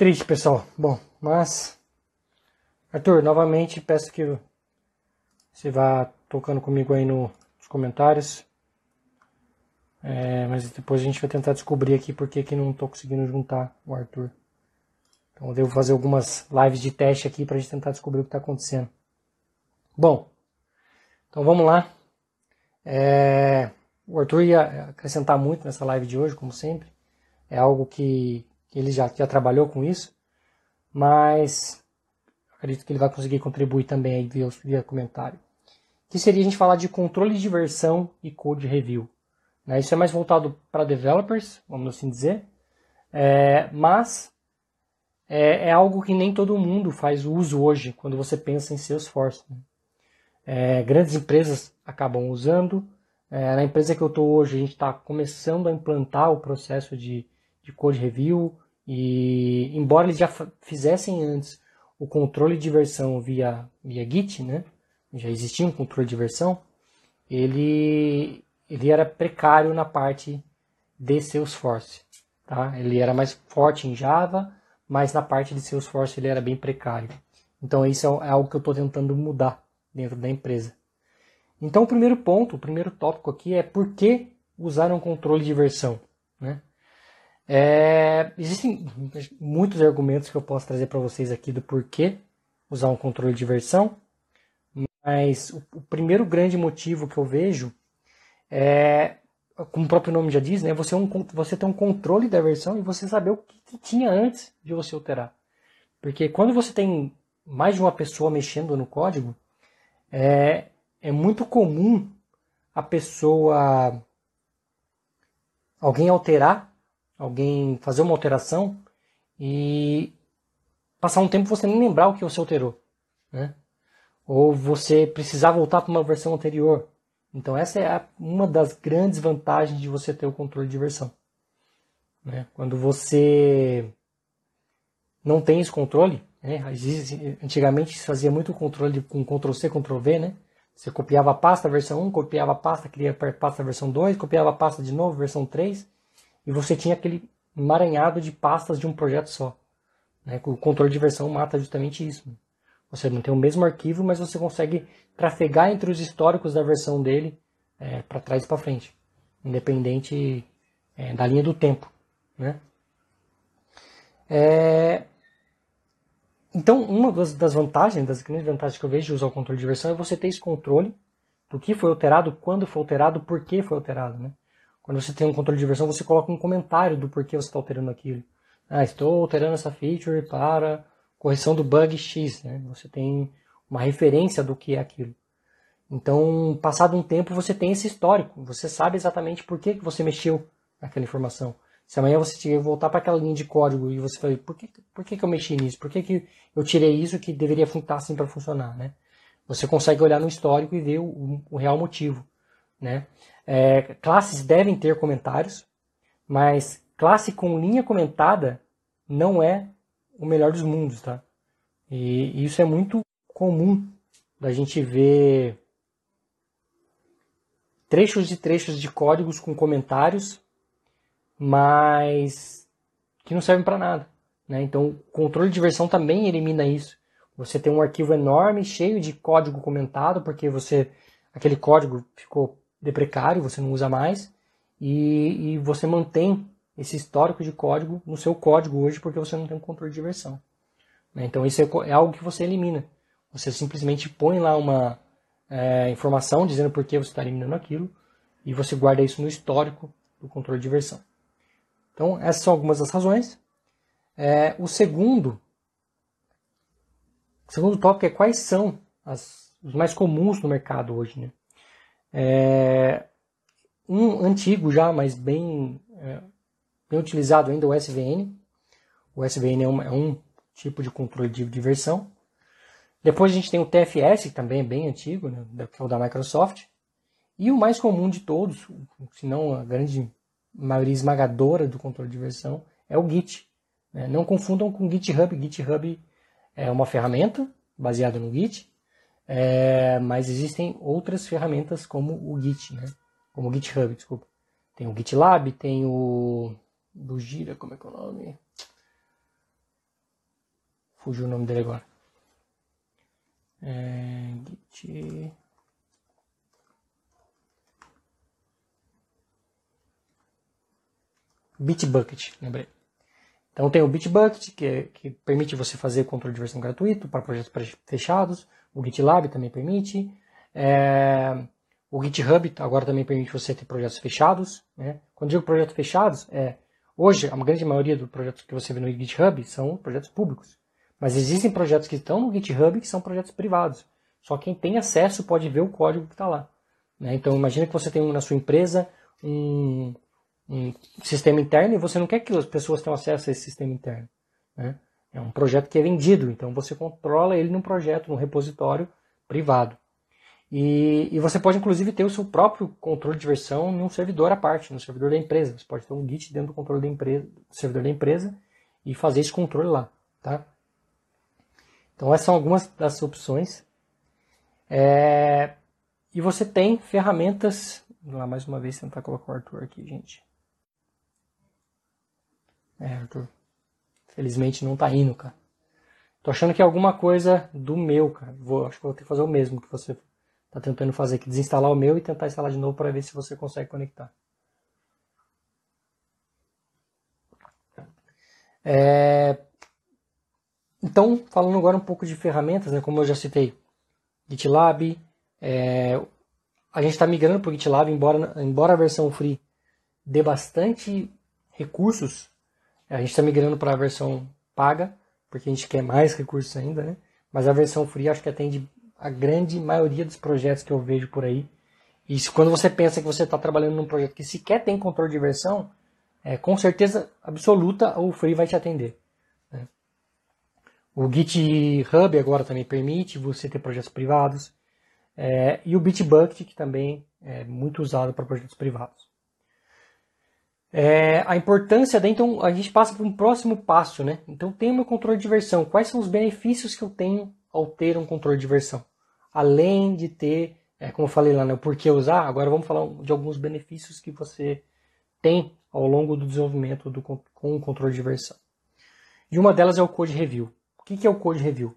Triste, pessoal. Bom, mas. Arthur, novamente peço que você vá tocando comigo aí no, nos comentários. É, mas depois a gente vai tentar descobrir aqui porque que não estou conseguindo juntar o Arthur. Então eu devo fazer algumas lives de teste aqui para a gente tentar descobrir o que está acontecendo. Bom, então vamos lá. É, o Arthur ia acrescentar muito nessa live de hoje, como sempre. É algo que ele já, já trabalhou com isso, mas acredito que ele vai conseguir contribuir também aí via, via comentário. Que seria a gente falar de controle de versão e code review. Né? Isso é mais voltado para developers, vamos assim dizer, é, mas é, é, algo que nem todo mundo faz uso hoje quando você pensa em Salesforce. Né? É, grandes empresas acabam usando. É, na empresa que eu estou hoje, a gente está começando a implantar o processo de, de code review e, embora eles já fizessem antes o controle de versão via, via Git, né? já existia um controle de versão, ele, ele era precário na parte de Salesforce. Tá? Ele era mais forte em Java, mas na parte de Salesforce ele era bem precário. Então isso é, é algo que eu estou tentando mudar dentro da empresa. Então o primeiro ponto, o primeiro tópico aqui é por que usar um controle de versão. Né? É, existem muitos argumentos que eu posso trazer para vocês aqui do porquê usar um controle de versão, mas o, o primeiro grande motivo que eu vejo é, como o próprio nome já diz, né, você, é um, você tem um controle da versão e você saber o que tinha antes de você alterar. Porque quando você tem mais de uma pessoa mexendo no código, é, é muito comum a pessoa, alguém alterar, alguém fazer uma alteração e passar um tempo você nem lembrar o que você alterou. Né? Ou você precisar voltar para uma versão anterior. Então essa é uma das grandes vantagens de você ter o controle de versão. Né? Quando você não tem esse controle, né? antigamente se fazia muito controle com Ctrl C, Ctrl V, né? Você copiava a pasta versão 1, copiava a pasta, cria a pasta versão 2, copiava a pasta de novo, versão 3, e você tinha aquele emaranhado de pastas de um projeto só. Né? O controle de versão mata justamente isso. Você tem o mesmo arquivo, mas você consegue trafegar entre os históricos da versão dele é, para trás e para frente, independente é, da linha do tempo. Né? É, então, uma das, das, vantagens, das grandes vantagens que eu vejo de usar o controle de versão é você ter esse controle do que foi alterado, quando foi alterado, por que foi alterado. Né? Quando você tem um controle de versão, você coloca um comentário do porquê você está alterando aquilo. Ah, estou alterando essa feature para correção do bug X, né? Você tem uma referência do que é aquilo. Então, passado um tempo, você tem esse histórico. Você sabe exatamente por que, você mexeu naquela informação. Se amanhã você voltar para aquela linha de código e você falar, por que, por que, que eu mexi nisso? Por que, que eu tirei isso que deveria estar assim para funcionar, né? Você consegue olhar no histórico e ver o, o real motivo, né? É, classes devem ter comentários, mas classe com linha comentada não é o melhor dos mundos, tá? E isso é muito comum da gente ver trechos e trechos de códigos com comentários, mas que não servem para nada. Né? Então, o controle de versão também elimina isso. Você tem um arquivo enorme, cheio de código comentado, porque você aquele código ficou deprecário, você não usa mais, e, e você mantém esse histórico de código no seu código hoje porque você não tem um controle de versão. Né? Então isso é, é algo que você elimina. Você simplesmente põe lá uma é, informação dizendo por que você está eliminando aquilo e você guarda isso no histórico do controle de versão. Então essas são algumas das razões. É, o segundo, o segundo tópico é quais são as, os mais comuns no mercado hoje. Né? É, um antigo já, mas bem é, bem utilizado ainda o SVN. O SVN é, é um tipo de controle de diversão. Depois a gente tem o TFS, que também é bem antigo, né, que é o da Microsoft. E o mais comum de todos, se não a grande maioria esmagadora do controle de versão, é o Git. Né? Não confundam com GitHub. GitHub é uma ferramenta baseada no Git, é, mas existem outras ferramentas como o Git, né? como o GitHub, desculpa. Tem o GitLab, tem o do Gira, como é que é o nome? Fugiu o nome dele agora. É, Git. Bitbucket, lembrei. Então tem o Bitbucket, que, é, que permite você fazer controle de versão gratuito para projetos fechados. O GitLab também permite. É, o GitHub agora também permite você ter projetos fechados. Né? Quando digo projetos fechados, é hoje a grande maioria dos projetos que você vê no GitHub são projetos públicos. Mas existem projetos que estão no GitHub que são projetos privados. Só quem tem acesso pode ver o código que está lá. Né? Então imagine que você tem na sua empresa um, um sistema interno e você não quer que as pessoas tenham acesso a esse sistema interno. Né? É um projeto que é vendido, então você controla ele num projeto, num repositório privado. E, e, você pode inclusive ter o seu próprio controle de versão num servidor à parte, no servidor da empresa. Você pode ter um Git dentro do controle da empresa, do servidor da empresa e fazer esse controle lá, tá? Então essas são algumas das opções. É, e você tem ferramentas. Vamos lá mais uma vez tentar colocar o Arthur aqui, gente. É, Arthur. Felizmente não tá indo, cara. Tô achando que é alguma coisa do meu, cara. Vou, acho que vou ter que fazer o mesmo que você tá tentando fazer aqui. Desinstalar o meu e tentar instalar de novo para ver se você consegue conectar. É... Então, falando agora um pouco de ferramentas, né, como eu já citei, GitLab, é... a gente está migrando para o GitLab, embora, embora a versão free dê bastante recursos a gente está migrando para a versão paga, porque a gente quer mais recursos ainda, né? Mas a versão free acho que atende a grande maioria dos projetos que eu vejo por aí. E quando você pensa que você está trabalhando num projeto que sequer tem controle de versão, é, com certeza absoluta o free vai te atender. Né? O GitHub agora também permite você ter projetos privados. É, e o Bitbucket, que também é muito usado para projetos privados. É, a importância da, então a gente passa para um próximo passo, né? Então tem o meu controle de versão. Quais são os benefícios que eu tenho ao ter um controle de versão? Além de ter, é, como eu falei lá, né, por que usar, agora vamos falar de alguns benefícios que você tem ao longo do desenvolvimento do, com o controle de versão. E uma delas é o Code Review. O que, que é o Code Review?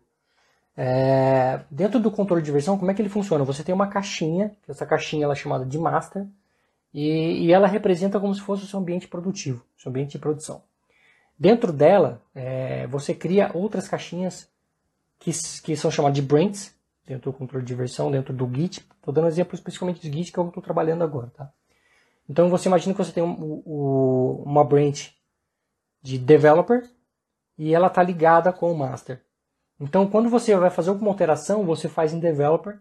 É, dentro do controle de versão, como é que ele funciona? Você tem uma caixinha, essa caixinha ela é chamada de master, e, e ela representa como se fosse o seu ambiente produtivo, seu ambiente de produção. Dentro dela, é, você cria outras caixinhas que, que são chamadas de brands, dentro do controle de versão, dentro do Git. Estou dando exemplo especificamente do Git que eu estou trabalhando agora. Tá? Então você imagina que você tem um, uma branch de developer e ela está ligada com o master. Então quando você vai fazer alguma alteração, você faz em developer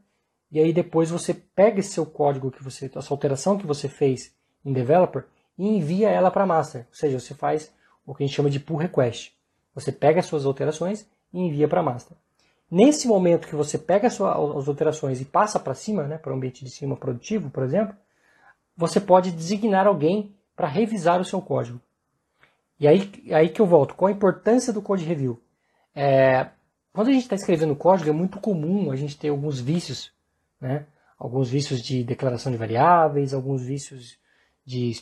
e aí depois você pega esse seu código que você, essa alteração que você fez em developer e envia ela para master. Ou seja, você faz o que a gente chama de pull request. Você pega as suas alterações e envia para master. Nesse momento que você pega as, suas, as alterações e passa para cima, né, para o ambiente de cima produtivo, por exemplo, você pode designar alguém para revisar o seu código. E aí, aí que eu volto. Qual a importância do code review? É, quando a gente está escrevendo código, é muito comum a gente ter alguns vícios né? alguns vícios de declaração de variáveis, alguns vícios de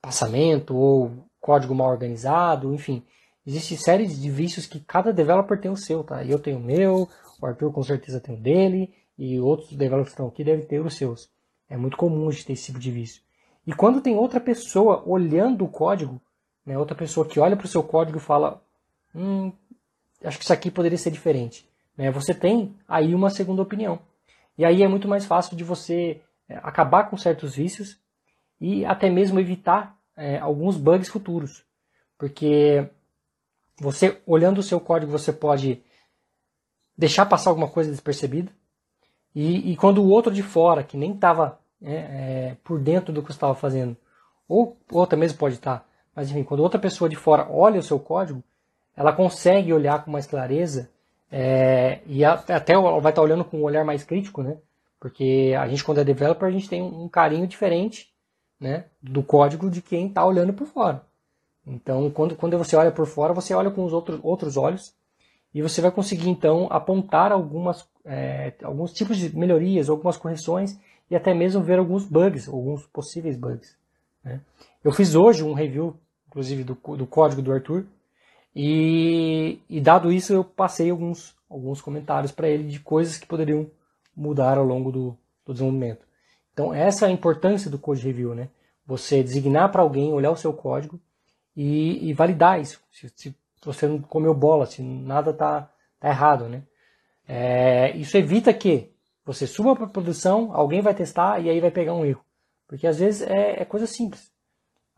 passamento ou código mal organizado, enfim. Existe série de vícios que cada developer tem o seu, tá? Eu tenho o meu, o Arthur com certeza tem o dele, e outros developers que estão aqui devem ter os seus. É muito comum a gente ter esse tipo de vício. E quando tem outra pessoa olhando o código, né, outra pessoa que olha para o seu código e fala, hum, acho que isso aqui poderia ser diferente. Né, você tem aí uma segunda opinião. E aí é muito mais fácil de você é, acabar com certos vícios e até mesmo evitar é, alguns bugs futuros. Porque você, olhando o seu código, você pode deixar passar alguma coisa despercebida. E, e quando o outro de fora, que nem estava é, é, por dentro do que você estava fazendo, ou outra mesmo pode estar, tá, mas enfim, quando outra pessoa de fora olha o seu código, ela consegue olhar com mais clareza é, e até vai estar olhando com um olhar mais crítico, né? Porque a gente, quando é developer, a gente tem um carinho diferente né, do código de quem está olhando por fora. Então, quando, quando você olha por fora, você olha com os outros, outros olhos e você vai conseguir, então, apontar algumas, é, alguns tipos de melhorias, algumas correções e até mesmo ver alguns bugs, alguns possíveis bugs. Né? Eu fiz hoje um review, inclusive, do, do código do Arthur E, e dado isso, eu passei alguns, alguns comentários para ele de coisas que poderiam mudar ao longo do, do desenvolvimento. Então, essa é a importância do Code Review, né? Você designar para alguém, olhar o seu código e, e validar isso. Se, se, você não comeu bola, se nada está tá errado, né? É, isso evita que você suba para produção, alguém vai testar e aí vai pegar um erro. Porque às vezes é, é coisa simples.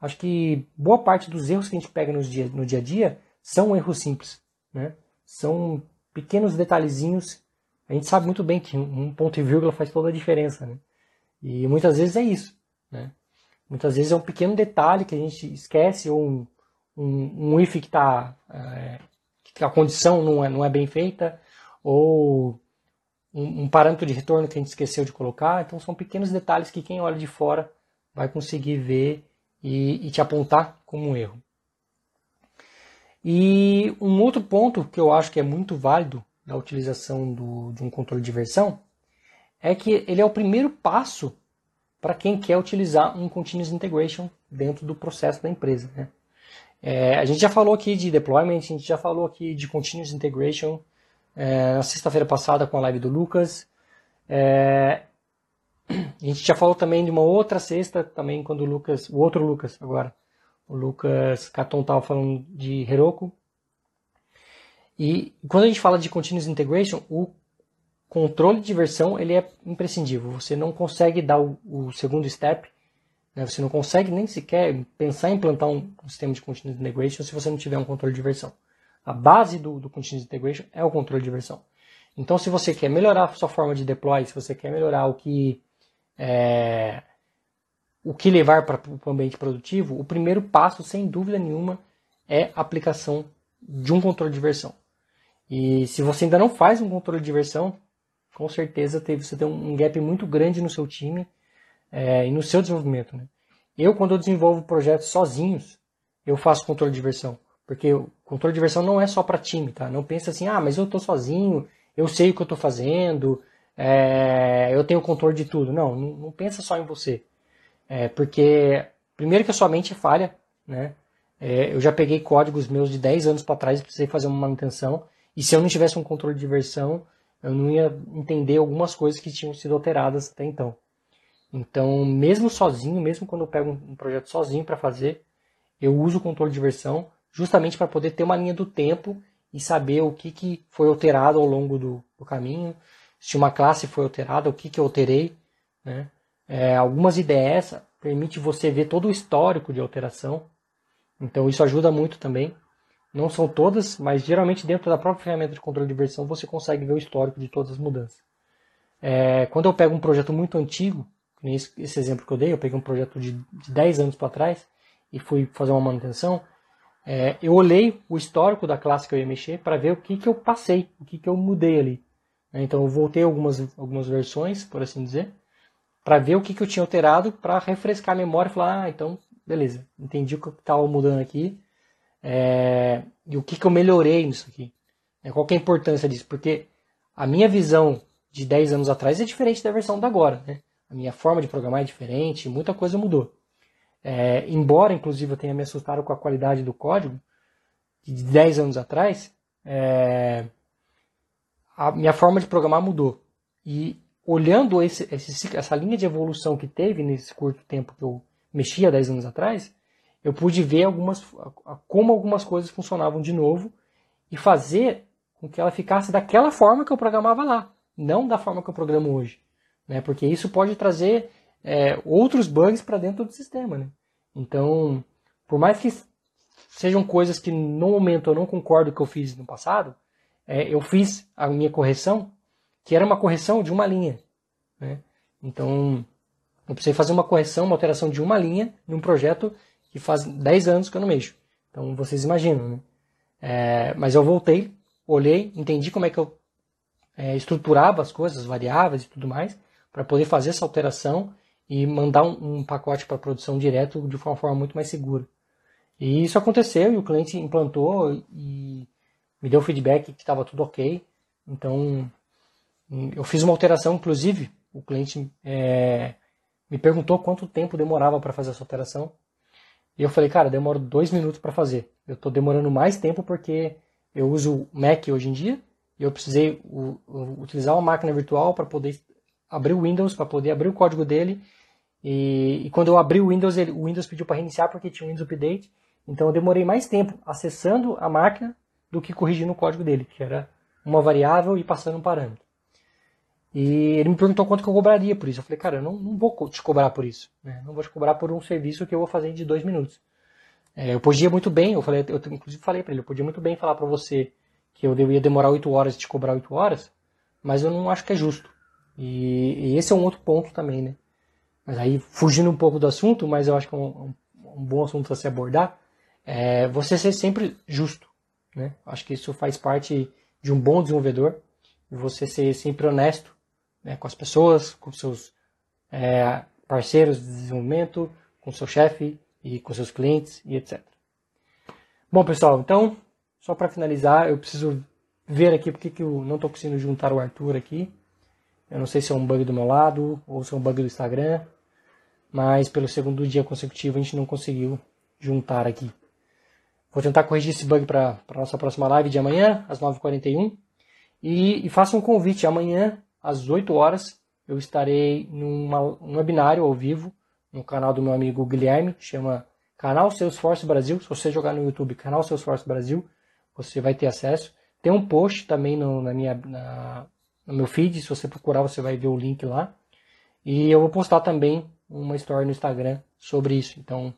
Acho que boa parte dos erros que a gente pega no dia, no dia a dia são erros simples. Né? São pequenos detalhezinhos. A gente sabe muito bem que um ponto e vírgula faz toda a diferença. Né? E muitas vezes é isso. Né? Muitas vezes é um pequeno detalhe que a gente esquece, ou um, um, um if que está. É, que a condição não é, não é bem feita, ou um, um, parâmetro de retorno que a gente esqueceu de colocar. Então são pequenos detalhes que quem olha de fora vai conseguir ver e, e te apontar como um erro. E um outro ponto que eu acho que é muito válido na utilização do, de um controle de versão é que ele é o primeiro passo para quem quer utilizar um Continuous Integration dentro do processo da empresa. Né? É, a gente já falou aqui de deployment, a gente já falou aqui de Continuous Integration é, na sexta-feira passada com a live do Lucas. É, a gente já falou também de uma outra sexta, também quando o Lucas, o outro Lucas agora, o Lucas Caton estava falando de Heroku. E quando a gente fala de Continuous Integration, o controle de versão ele é imprescindível. Você não consegue dar o, o segundo step, né? você não consegue nem sequer pensar em implantar um, um, sistema de Continuous Integration se você não tiver um controle de versão. A base do, do Continuous Integration é o controle de versão. Então, se você quer melhorar a sua forma de deploy, se você quer melhorar o que é, o que levar para o ambiente produtivo, o primeiro passo, sem dúvida nenhuma, é a aplicação de um controle de versão. E se você ainda não faz um controle de versão, com certeza você tem um gap muito grande no seu time é, e no seu desenvolvimento. Né? Eu, quando eu desenvolvo projetos sozinhos, eu faço controle de versão. Porque o controle de versão não é só para time, tá? Não pensa assim, ah, mas eu estou sozinho, eu sei o que eu estou fazendo, é, eu tenho controle de tudo. Não, não, não pensa só em você. É, porque, primeiro que a sua mente é falha, né? É, eu já peguei códigos meus de 10 anos para trás e precisei fazer uma manutenção, e se eu não tivesse um controle de versão, eu não ia entender algumas coisas que tinham sido alteradas até então. Então, mesmo sozinho, mesmo quando eu pego um projeto sozinho para fazer, eu uso o controle de versão justamente para poder ter uma linha do tempo e saber o que, que foi alterado ao longo do, do caminho, se uma classe foi alterada, o que, que eu alterei. Né? É, algumas IDEs permite você ver todo o histórico de alteração, então isso ajuda muito também. Não são todas, mas geralmente dentro da própria ferramenta de controle de versão você consegue ver o histórico de todas as mudanças. É, quando eu pego um projeto muito antigo, esse, esse exemplo que eu dei, eu peguei um projeto de, de 10 anos para trás e fui fazer uma manutenção, é, eu olhei o histórico da classe que eu ia mexer para ver o que, que eu passei, o que, que eu mudei ali. Então eu voltei algumas, algumas versões, por assim dizer, para ver o que, que eu tinha alterado, para refrescar a memória e falar, ah, então, beleza, entendi o que estava mudando aqui, é, e o que, que eu melhorei nisso aqui. É, qual é a importância disso? Porque a minha visão de 10 anos atrás é diferente da versão da agora. Né? A minha forma de programar é diferente, muita coisa mudou. É, embora, inclusive, eu tenha me assustado com a qualidade do código de 10 anos atrás, é, a minha forma de programar mudou. E olhando esse, esse, essa linha de evolução que teve nesse curto tempo que eu mexia 10 anos atrás, eu pude ver algumas, como algumas coisas funcionavam de novo e fazer com que ela ficasse daquela forma que eu programava lá, não da forma que eu programo hoje. Né? Porque isso pode trazer é, outros bugs para dentro do sistema. Né? Então, por mais que sejam coisas que no momento eu não concordo que eu fiz no passado, é, eu fiz a minha correção, que era uma correção de uma linha. Né? Então, eu precisei fazer uma correção, uma alteração de uma linha num projeto que faz 10 anos que eu não mexo. Então vocês imaginam, né? É, mas eu voltei, olhei, entendi como é que eu é, estruturava as coisas, as variáveis e tudo mais, para poder fazer essa alteração e mandar um, um pacote para produção direto de uma forma muito mais segura. E isso aconteceu e o cliente implantou e me deu feedback que estava tudo ok. Então eu fiz uma alteração, inclusive o cliente é, me perguntou quanto tempo demorava para fazer essa alteração. E eu falei, cara, demora dois minutos para fazer. Eu estou demorando mais tempo porque eu uso Mac hoje em dia e eu precisei u, u, utilizar uma máquina virtual para poder abrir o Windows, para poder abrir o código dele. E, e, quando eu abri o Windows, ele, o Windows pediu para reiniciar porque tinha um Windows Update. Então eu demorei mais tempo acessando a máquina do que corrigindo o código dele, que era uma variável e passando um parâmetro. E ele me perguntou quanto que eu cobraria por isso. Eu falei, cara, eu não, não vou te cobrar por isso. Né? Não vou te cobrar por um serviço que eu vou fazer de dois minutos. É, eu podia muito bem, eu falei, eu inclusive falei para ele, eu podia muito bem falar para você que eu ia demorar oito horas e te cobrar oito horas, mas eu não acho que é justo. E, e, esse é um outro ponto também, né? Mas aí, fugindo um pouco do assunto, mas eu acho que é um, um bom assunto a se abordar, é você ser sempre justo, né? Acho que isso faz parte de um bom desenvolvedor, você ser sempre honesto né, com as pessoas, com seus é, parceiros de desenvolvimento, com seu chefe e com seus clientes e etc. Bom, pessoal, então, só para finalizar, eu preciso ver aqui porque que eu não estou conseguindo juntar o Arthur aqui. Eu não sei se é um bug do meu lado ou se é um bug do Instagram, mas pelo segundo dia consecutivo a gente não conseguiu juntar aqui. Vou tentar corrigir esse bug para a nossa próxima live de amanhã, às 9h41. E, e faço um convite amanhã às 8 horas, eu estarei num webinário ao vivo no canal do meu amigo Guilherme, chama Canal Salesforce Brasil. Se você jogar no YouTube Canal Salesforce Brasil, você vai ter acesso. Tem um post também no, na minha, na, no meu feed, se você procurar você vai ver o link lá. E eu vou postar também uma story no Instagram sobre isso. Então,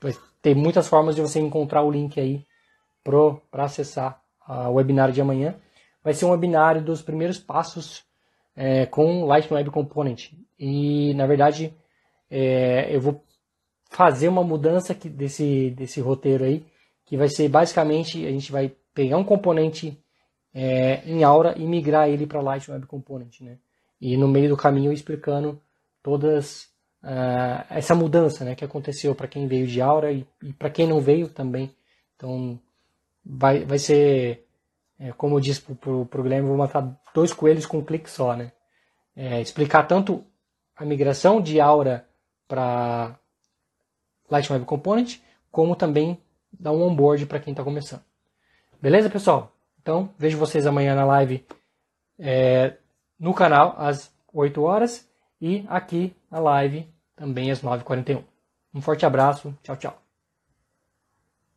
vai ter muitas formas de você encontrar o link aí para acessar o webinário de amanhã. Vai ser um webinário dos primeiros passos é, com Lightning Web Component. E, na verdade, é, eu vou fazer uma mudança aqui desse, desse roteiro aí, que vai ser basicamente, a gente vai pegar um componente é, em Aura e migrar ele para Lightning Web Component. Né? E no meio do caminho explicando todas uh, essa mudança né, que aconteceu para quem veio de Aura e, e para quem não veio também. Então, vai, vai ser é, como eu disse para o Guilherme, vou matar dois coelhos com um clique só, né? É, explicar tanto a migração de Aura para Lightning Web Component, como também dar um onboard para quem está começando. Beleza, pessoal? Então, vejo vocês amanhã na live é, no canal às 8 horas e aqui na live também às 9h41. Um forte abraço, tchau, tchau.